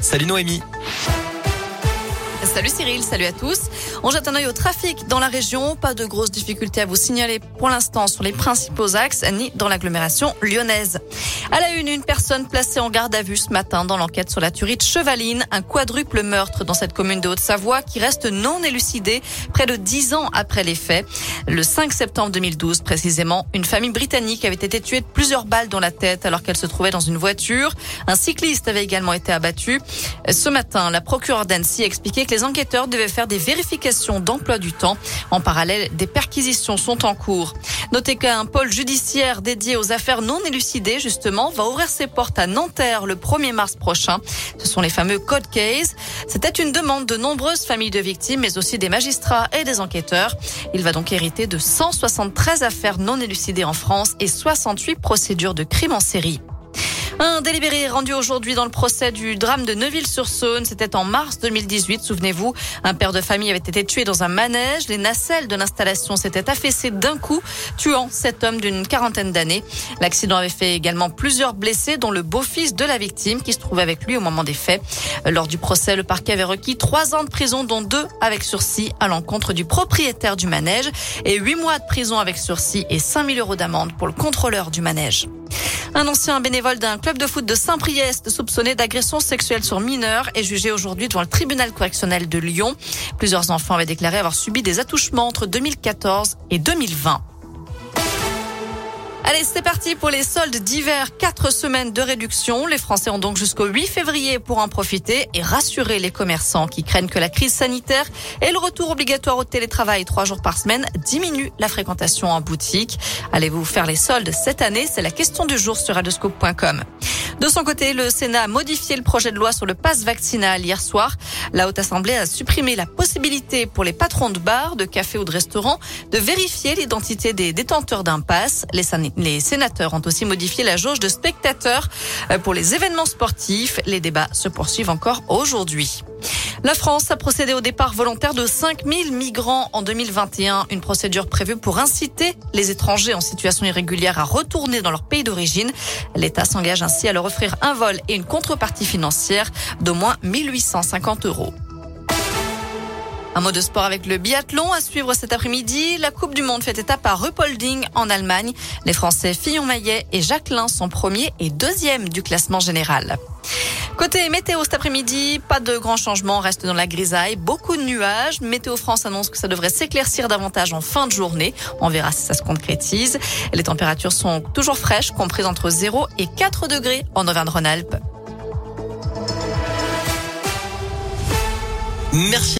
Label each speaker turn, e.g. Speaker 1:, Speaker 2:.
Speaker 1: Salut Noémie.
Speaker 2: Salut Cyril, salut à tous. On jette un œil au trafic dans la région. Pas de grosses difficultés à vous signaler pour l'instant sur les principaux axes ni dans l'agglomération lyonnaise. À la une, une personne placée en garde à vue ce matin dans l'enquête sur la tuerie de Chevaline, un quadruple meurtre dans cette commune de Haute-Savoie qui reste non élucidé près de dix ans après les faits. Le 5 septembre 2012 précisément, une famille britannique avait été tuée de plusieurs balles dans la tête alors qu'elle se trouvait dans une voiture. Un cycliste avait également été abattu. Ce matin, la procureure d'Annecy expliquait que les enquêteurs devaient faire des vérifications d'emploi du temps. En parallèle, des perquisitions sont en cours. Notez qu'un pôle judiciaire dédié aux affaires non élucidées, justement, va ouvrir ses portes à Nanterre le 1er mars prochain. Ce sont les fameux code case. C'était une demande de nombreuses familles de victimes, mais aussi des magistrats et des enquêteurs. Il va donc hériter de 173 affaires non élucidées en France et 68 procédures de crimes en série. Un délibéré rendu aujourd'hui dans le procès du drame de Neuville-sur-Saône. C'était en mars 2018, souvenez-vous. Un père de famille avait été tué dans un manège. Les nacelles de l'installation s'étaient affaissées d'un coup, tuant cet homme d'une quarantaine d'années. L'accident avait fait également plusieurs blessés, dont le beau-fils de la victime qui se trouvait avec lui au moment des faits. Lors du procès, le parquet avait requis trois ans de prison, dont deux avec sursis à l'encontre du propriétaire du manège et huit mois de prison avec sursis et 5000 euros d'amende pour le contrôleur du manège. Un ancien bénévole d'un club de foot de Saint-Priest soupçonné d'agression sexuelle sur mineurs est jugé aujourd'hui devant le tribunal correctionnel de Lyon. Plusieurs enfants avaient déclaré avoir subi des attouchements entre 2014 et 2020. Allez, c'est parti pour les soldes d'hiver. Quatre semaines de réduction. Les Français ont donc jusqu'au 8 février pour en profiter et rassurer les commerçants qui craignent que la crise sanitaire et le retour obligatoire au télétravail trois jours par semaine diminuent la fréquentation en boutique. Allez-vous faire les soldes cette année? C'est la question du jour sur radescope.com. De son côté, le Sénat a modifié le projet de loi sur le pass vaccinal hier soir. La Haute Assemblée a supprimé la possibilité pour les patrons de bars, de cafés ou de restaurants de vérifier l'identité des détenteurs d'un pass. Les, les sénateurs ont aussi modifié la jauge de spectateurs euh, pour les événements sportifs. Les débats se poursuivent encore aujourd'hui. La France a procédé au départ volontaire de 5000 migrants en 2021, une procédure prévue pour inciter les étrangers en situation irrégulière à retourner dans leur pays d'origine. L'État s'engage ainsi à leur offrir un vol et une contrepartie financière d'au moins 1850 euros. Un mot de sport avec le biathlon à suivre cet après-midi. La Coupe du Monde fait étape à Ruppolding en Allemagne. Les Français Fillon Maillet et Jacqueline sont premiers et deuxièmes du classement général. Côté météo cet après-midi, pas de grands changements, reste dans la grisaille, beaucoup de nuages. Météo France annonce que ça devrait s'éclaircir davantage en fin de journée. On verra si ça se concrétise. Les températures sont toujours fraîches, comprises entre 0 et 4 degrés en Auvergne-Rhône-Alpes.
Speaker 1: Merci.